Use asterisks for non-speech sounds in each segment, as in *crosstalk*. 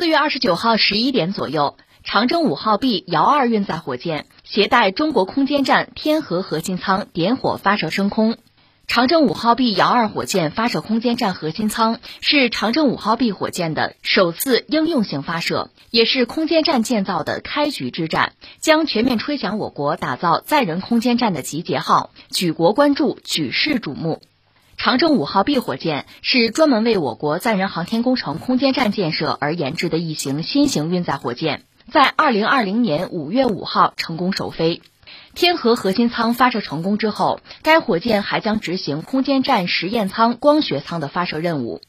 四月二十九号十一点左右，长征五号 B 遥二运载火箭携带中国空间站天河核心舱点火发射升空。长征五号 B 遥二火箭发射空间站核心舱是长征五号 B 火箭的首次应用性发射，也是空间站建造的开局之战，将全面吹响我国打造载人空间站的集结号，举国关注，举世瞩目。长征五号 B 火箭是专门为我国载人航天工程空间站建设而研制的一型新型运载火箭，在二零二零年五月五号成功首飞。天河核心舱发射成功之后，该火箭还将执行空间站实验舱光学舱的发射任务。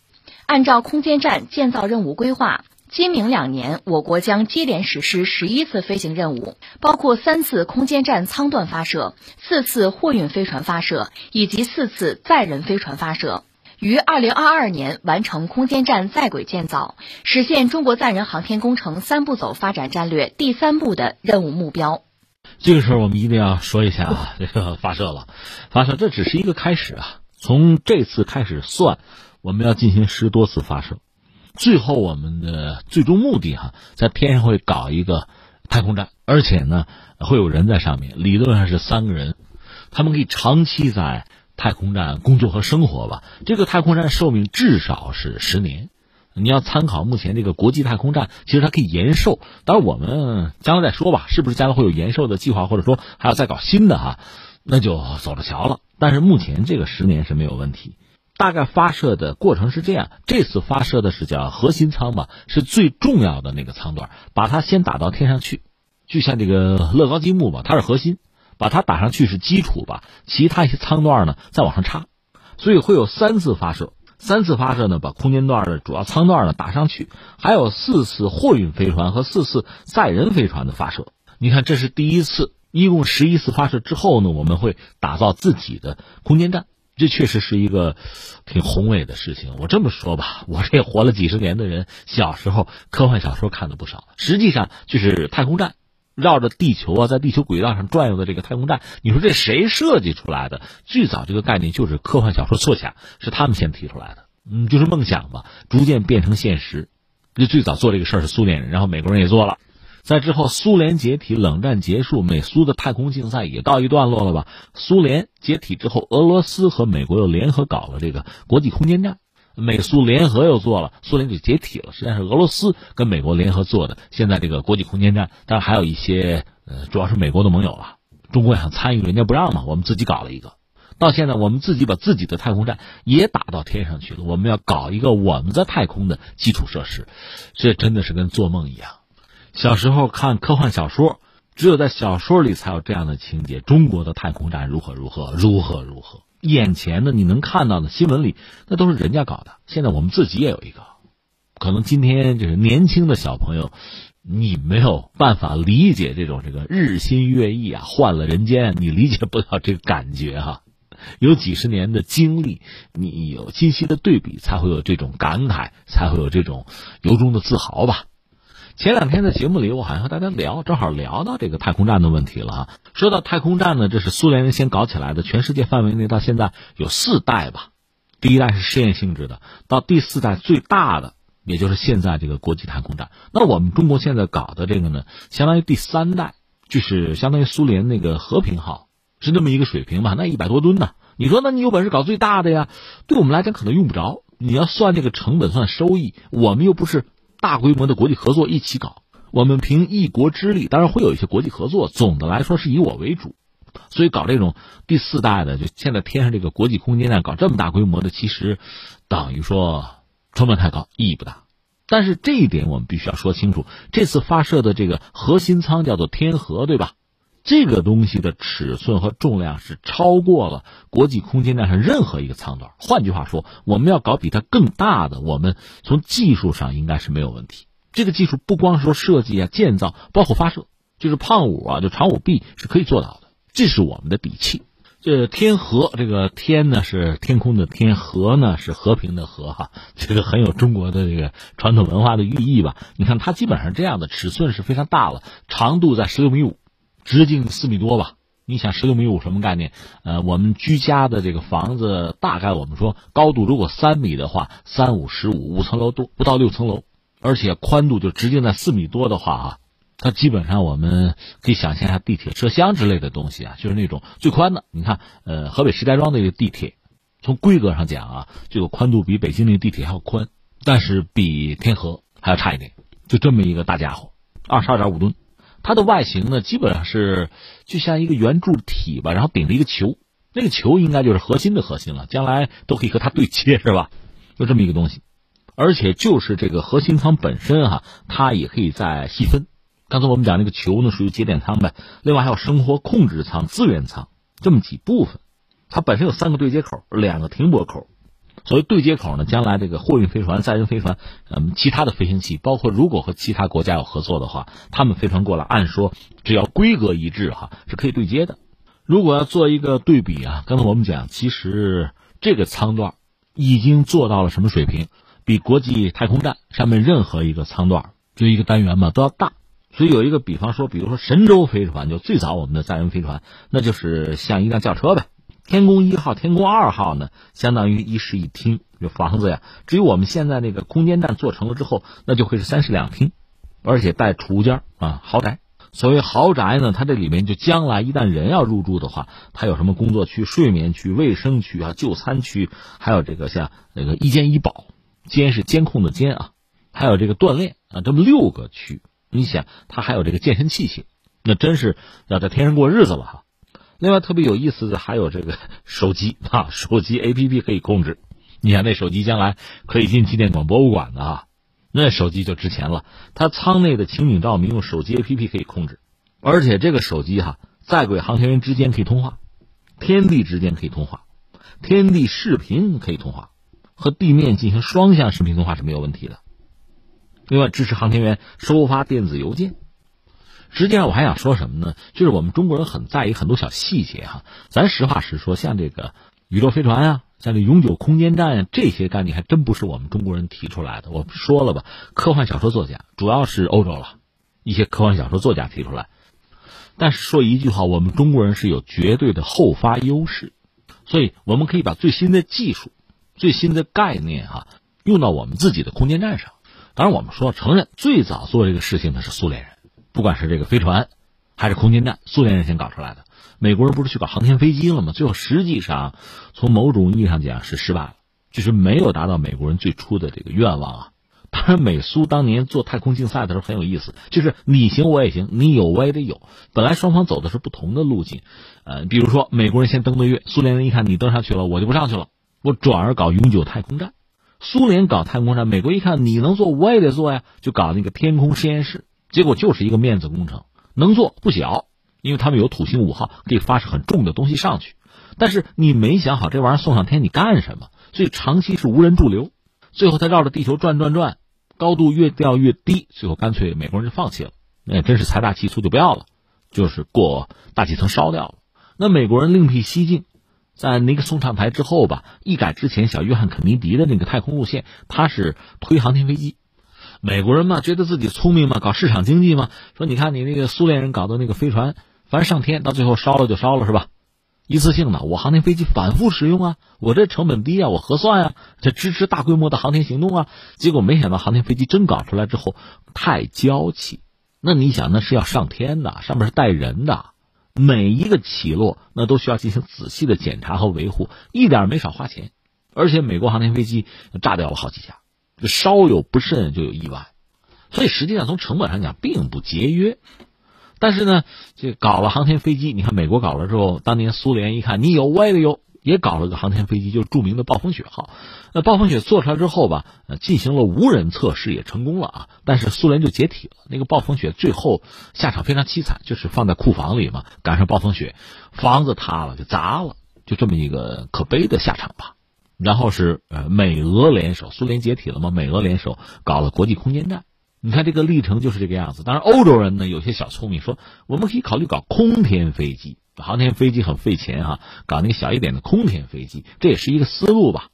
按照空间站建造任务规划，今明两年，我国将接连实施十一次飞行任务，包括三次空间站舱段发射、四次货运飞船发射以及四次载人飞船发射，于二零二二年完成空间站在轨建造，实现中国载人航天工程三步走发展战略第三步的任务目标。这个时候我们一定要说一下啊，*laughs* 这个发射了，发射这只是一个开始啊。从这次开始算，我们要进行十多次发射，最后我们的最终目的哈，在天上会搞一个太空站，而且呢会有人在上面，理论上是三个人，他们可以长期在太空站工作和生活吧。这个太空站寿命至少是十年。你要参考目前这个国际太空站，其实它可以延寿。当然，我们将来再说吧，是不是将来会有延寿的计划，或者说还要再搞新的哈，那就走着瞧了。但是目前这个十年是没有问题。大概发射的过程是这样：这次发射的是叫核心舱吧，是最重要的那个舱段，把它先打到天上去，就像这个乐高积木吧，它是核心，把它打上去是基础吧，其他一些舱段呢再往上插，所以会有三次发射。三次发射呢，把空间段的主要舱段呢打上去，还有四次货运飞船和四次载人飞船的发射。你看，这是第一次，一共十一次发射之后呢，我们会打造自己的空间站，这确实是一个挺宏伟的事情。我这么说吧，我这活了几十年的人，小时候科幻小说看的不少，实际上就是太空站。绕着地球啊，在地球轨道上转悠的这个太空站，你说这谁设计出来的？最早这个概念就是科幻小说作家，是他们先提出来的。嗯，就是梦想吧，逐渐变成现实。就最早做这个事儿是苏联人，然后美国人也做了。在之后，苏联解体，冷战结束，美苏的太空竞赛也到一段落了吧？苏联解体之后，俄罗斯和美国又联合搞了这个国际空间站。美苏联合又做了，苏联就解体了。实际上是俄罗斯跟美国联合做的。现在这个国际空间站，当然还有一些呃，主要是美国的盟友了。中国想参与，人家不让嘛，我们自己搞了一个。到现在，我们自己把自己的太空站也打到天上去了。我们要搞一个我们在太空的基础设施，这真的是跟做梦一样。小时候看科幻小说，只有在小说里才有这样的情节：中国的太空站如何如何如何如何。眼前的你能看到的新闻里，那都是人家搞的。现在我们自己也有一个，可能今天就是年轻的小朋友，你没有办法理解这种这个日新月异啊，换了人间，你理解不了这个感觉哈。有几十年的经历，你有清晰的对比，才会有这种感慨，才会有这种由衷的自豪吧。前两天在节目里，我好像和大家聊，正好聊到这个太空站的问题了哈。说到太空站呢，这是苏联人先搞起来的，全世界范围内到现在有四代吧。第一代是试验性质的，到第四代最大的，也就是现在这个国际太空站。那我们中国现在搞的这个呢，相当于第三代，就是相当于苏联那个和平号，是那么一个水平吧？那一百多吨呢？你说，那你有本事搞最大的呀？对我们来讲可能用不着。你要算这个成本，算收益，我们又不是。大规模的国际合作一起搞，我们凭一国之力，当然会有一些国际合作。总的来说是以我为主，所以搞这种第四代的，就现在天上这个国际空间站，搞这么大规模的，其实等于说成本太高，意义不大。但是这一点我们必须要说清楚，这次发射的这个核心舱叫做天河，对吧？这个东西的尺寸和重量是超过了国际空间站上任何一个舱段。换句话说，我们要搞比它更大的，我们从技术上应该是没有问题。这个技术不光是说设计啊、建造，包括发射，就是胖五啊，就长五 B 是可以做到的。这是我们的底气。这天河，这个天呢是天空的天，河呢是和平的河，哈，这个很有中国的这个传统文化的寓意吧？你看它基本上这样的尺寸是非常大了，长度在十六米五。直径四米多吧？你想十六米五什么概念？呃，我们居家的这个房子大概我们说高度如果三米的话，三五十五五层楼多不到六层楼，而且宽度就直径在四米多的话啊，它基本上我们可以想象一下地铁车厢之类的东西啊，就是那种最宽的。你看，呃，河北石家庄那个地铁，从规格上讲啊，这个宽度比北京那个地铁还要宽，但是比天河还要差一点。就这么一个大家伙，二十二点五吨。它的外形呢，基本上是就像一个圆柱体吧，然后顶着一个球，那个球应该就是核心的核心了，将来都可以和它对接，是吧？就这么一个东西，而且就是这个核心舱本身哈，它也可以再细分。刚才我们讲那个球呢，属于节点舱呗，另外还有生活控制舱、资源舱这么几部分。它本身有三个对接口，两个停泊口。所谓对接口呢，将来这个货运飞船、载人飞船，嗯，其他的飞行器，包括如果和其他国家有合作的话，他们飞船过来，按说只要规格一致哈，是可以对接的。如果要做一个对比啊，刚才我们讲，其实这个舱段已经做到了什么水平？比国际太空站上面任何一个舱段，就一个单元嘛，都要大。所以有一个比方说，比如说神舟飞船，就最早我们的载人飞船，那就是像一辆轿车呗。天宫一号、天宫二号呢，相当于一室一厅，这房子呀。至于我们现在那个空间站做成了之后，那就会是三室两厅，而且带储物间啊，豪宅。所谓豪宅呢，它这里面就将来一旦人要入住的话，它有什么工作区、睡眠区、卫生区啊、就餐区，还有这个像那个一监一保，监是监控的监啊，还有这个锻炼啊，这么六个区。你想，它还有这个健身器械，那真是要在天上过日子了哈。另外特别有意思的还有这个 *laughs* 手机啊，手机 A P P 可以控制。你看那手机将来可以进纪念馆博物馆的啊，那手机就值钱了。它舱内的情景照明用手机 A P P 可以控制，而且这个手机哈，在轨航天员之间可以通话，天地之间可以通话，天地视频可以通话，和地面进行双向视频通话是没有问题的。另外支持航天员收发电子邮件。实际上我还想说什么呢？就是我们中国人很在意很多小细节哈。咱实话实说，像这个宇宙飞船啊，像这永久空间站啊，这些概念还真不是我们中国人提出来的。我说了吧，科幻小说作家主要是欧洲了，一些科幻小说作家提出来。但是说一句话，我们中国人是有绝对的后发优势，所以我们可以把最新的技术、最新的概念哈用到我们自己的空间站上。当然，我们说承认最早做这个事情的是苏联人。不管是这个飞船，还是空间站，苏联人先搞出来的。美国人不是去搞航天飞机了吗？最后实际上，从某种意义上讲是失败了，就是没有达到美国人最初的这个愿望啊。当然，美苏当年做太空竞赛的时候很有意思，就是你行我也行，你有我也得有。本来双方走的是不同的路径，呃，比如说美国人先登的月，苏联人一看你登上去了，我就不上去了，我转而搞永久太空站。苏联搞太空站，美国一看你能做，我也得做呀，就搞那个天空实验室。结果就是一个面子工程，能做不小，因为他们有土星五号可以发射很重的东西上去，但是你没想好这玩意儿送上天你干什么，所以长期是无人驻留，最后他绕着地球转转转，高度越掉越低，最后干脆美国人就放弃了，那真是财大气粗就不要了，就是过大气层烧掉了。那美国人另辟蹊径，在尼克松上台之后吧，一改之前小约翰肯尼迪的那个太空路线，他是推航天飞机。美国人嘛，觉得自己聪明嘛，搞市场经济嘛。说你看你那个苏联人搞的那个飞船，反正上天到最后烧了就烧了是吧？一次性的，我航天飞机反复使用啊，我这成本低啊，我合算啊，这支持大规模的航天行动啊。结果没想到航天飞机真搞出来之后太娇气，那你想那是要上天的，上面是带人的，每一个起落那都需要进行仔细的检查和维护，一点没少花钱，而且美国航天飞机炸掉了好几架。稍有不慎就有意外，所以实际上从成本上讲并不节约。但是呢，这搞了航天飞机，你看美国搞了之后，当年苏联一看你有我也有，也搞了个航天飞机，就是著名的暴风雪号。那暴风雪做出来之后吧，呃，进行了无人测试也成功了啊。但是苏联就解体了，那个暴风雪最后下场非常凄惨，就是放在库房里嘛，赶上暴风雪，房子塌了就砸了，就这么一个可悲的下场吧。然后是呃美俄联手，苏联解体了嘛？美俄联手搞了国际空间站，你看这个历程就是这个样子。当然，欧洲人呢有些小聪明，说我们可以考虑搞空天飞机，航天飞机很费钱哈，搞那个小一点的空天飞机，这也是一个思路吧。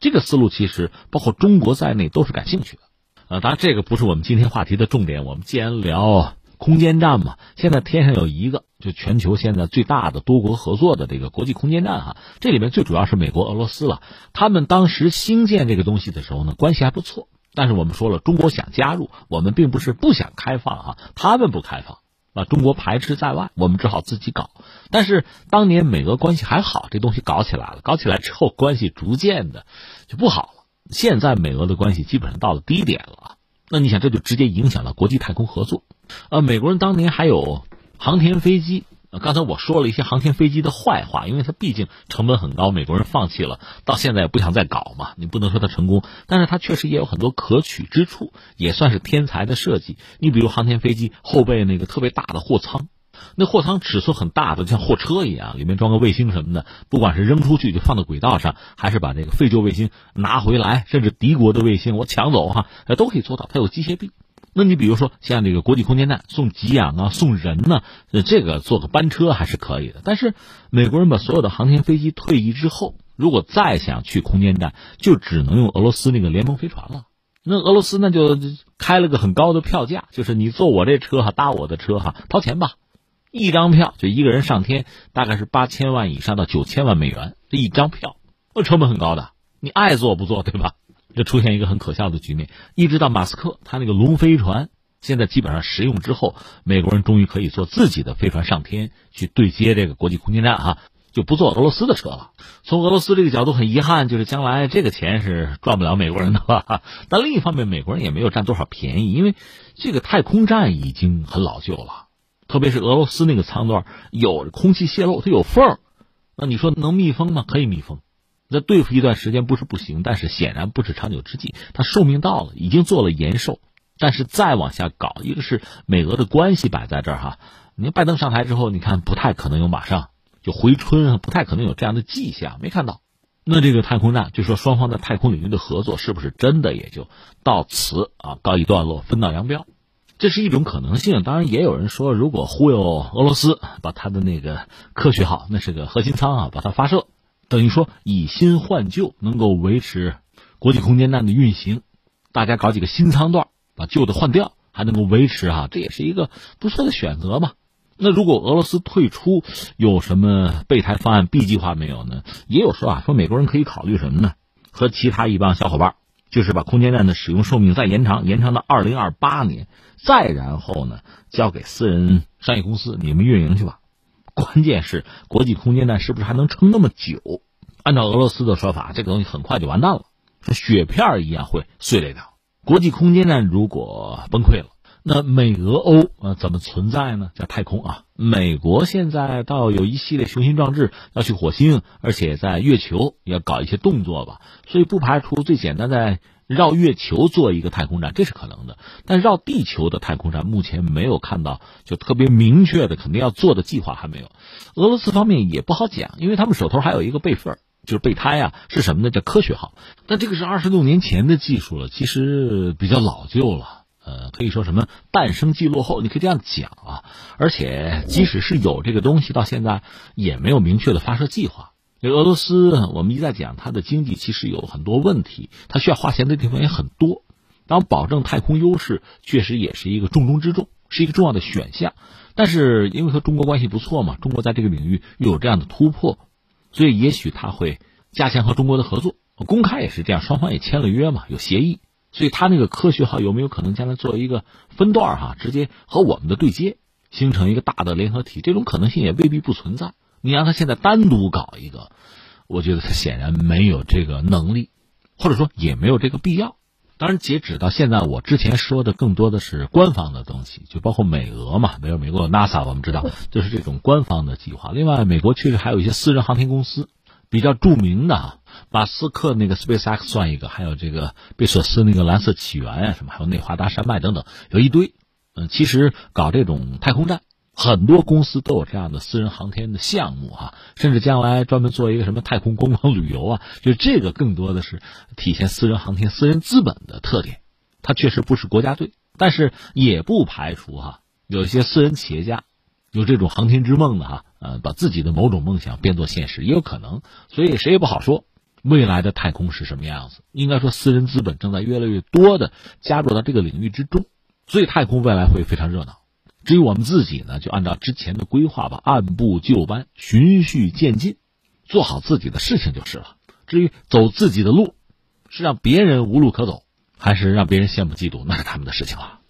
这个思路其实包括中国在内都是感兴趣的。呃，当然这个不是我们今天话题的重点。我们既然聊。空间站嘛，现在天上有一个，就全球现在最大的多国合作的这个国际空间站哈，这里面最主要是美国、俄罗斯了。他们当时兴建这个东西的时候呢，关系还不错，但是我们说了，中国想加入，我们并不是不想开放啊，他们不开放，把中国排斥在外，我们只好自己搞。但是当年美俄关系还好，这东西搞起来了，搞起来之后关系逐渐的就不好了。现在美俄的关系基本上到了低点了，那你想这就直接影响了国际太空合作。呃，美国人当年还有航天飞机。刚才我说了一些航天飞机的坏话，因为它毕竟成本很高，美国人放弃了，到现在也不想再搞嘛。你不能说它成功，但是它确实也有很多可取之处，也算是天才的设计。你比如航天飞机后背那个特别大的货舱，那货舱尺寸很大的，像货车一样，里面装个卫星什么的，不管是扔出去就放到轨道上，还是把这个废旧卫星拿回来，甚至敌国的卫星我抢走哈，都可以做到。它有机械臂。那你比如说像这个国际空间站送给养啊送人呢，这个坐个班车还是可以的。但是美国人把所有的航天飞机退役之后，如果再想去空间站，就只能用俄罗斯那个联盟飞船了。那俄罗斯那就开了个很高的票价，就是你坐我这车哈，搭我的车哈，掏钱吧，一张票就一个人上天，大概是八千万以上到九千万美元这一张票，那成本很高的，你爱坐不坐对吧？这出现一个很可笑的局面，一直到马斯克他那个龙飞船现在基本上实用之后，美国人终于可以坐自己的飞船上天去对接这个国际空间站哈，就不坐俄罗斯的车了。从俄罗斯这个角度很遗憾，就是将来这个钱是赚不了美国人的吧。但另一方面，美国人也没有占多少便宜，因为这个太空站已经很老旧了，特别是俄罗斯那个舱段有空气泄漏，它有缝那你说能密封吗？可以密封。那对付一段时间不是不行，但是显然不是长久之计。它寿命到了，已经做了延寿，但是再往下搞，一个是美俄的关系摆在这儿哈。你拜登上台之后，你看不太可能有马上就回春啊，不太可能有这样的迹象，没看到。那这个太空站，就说双方在太空领域的合作是不是真的也就到此啊告一段落，分道扬镳？这是一种可能性。当然，也有人说，如果忽悠俄罗斯，把他的那个科学号，那是个核心舱啊，把它发射。等于说以新换旧，能够维持国际空间站的运行。大家搞几个新舱段，把旧的换掉，还能够维持啊，这也是一个不错的选择嘛。那如果俄罗斯退出，有什么备胎方案、B 计划没有呢？也有说啊，说美国人可以考虑什么呢？和其他一帮小伙伴，就是把空间站的使用寿命再延长，延长到二零二八年，再然后呢，交给私人商业公司，你们运营去吧。关键是国际空间站是不是还能撑那么久？按照俄罗斯的说法，这个东西很快就完蛋了，像雪片一样会碎裂掉。国际空间站如果崩溃了，那美俄欧呃怎么存在呢？叫太空啊！美国现在倒有一系列雄心壮志要去火星，而且在月球要搞一些动作吧，所以不排除最简单在。绕月球做一个太空站，这是可能的。但绕地球的太空站目前没有看到就特别明确的肯定要做的计划还没有。俄罗斯方面也不好讲，因为他们手头还有一个备份，就是备胎啊，是什么呢？叫科学号。但这个是二十六年前的技术了，其实比较老旧了。呃，可以说什么诞生即落后，你可以这样讲啊。而且即使是有这个东西，到现在也没有明确的发射计划。这俄罗斯，我们一再讲，它的经济其实有很多问题，它需要花钱的地方也很多。当保证太空优势，确实也是一个重中之重，是一个重要的选项。但是因为和中国关系不错嘛，中国在这个领域又有这样的突破，所以也许他会加强和中国的合作。公开也是这样，双方也签了约嘛，有协议。所以他那个科学号有没有可能将来作为一个分段哈，直接和我们的对接，形成一个大的联合体？这种可能性也未必不存在。你让他现在单独搞一个，我觉得他显然没有这个能力，或者说也没有这个必要。当然，截止到现在，我之前说的更多的是官方的东西，就包括美俄嘛，没有美国有 NASA，我们知道就是这种官方的计划。另外，美国确实还有一些私人航天公司，比较著名的，马斯克那个 SpaceX 算一个，还有这个贝索斯那个蓝色起源啊什么，还有内华达山脉等等，有一堆。嗯，其实搞这种太空站。很多公司都有这样的私人航天的项目哈，甚至将来专门做一个什么太空观光旅游啊，就这个更多的是体现私人航天、私人资本的特点。它确实不是国家队，但是也不排除哈，有一些私人企业家有这种航天之梦的哈，呃，把自己的某种梦想变作现实也有可能。所以谁也不好说未来的太空是什么样子。应该说，私人资本正在越来越多的加入到这个领域之中，所以太空未来会非常热闹。至于我们自己呢，就按照之前的规划吧，按部就班，循序渐进，做好自己的事情就是了。至于走自己的路，是让别人无路可走，还是让别人羡慕嫉妒，那是他们的事情了。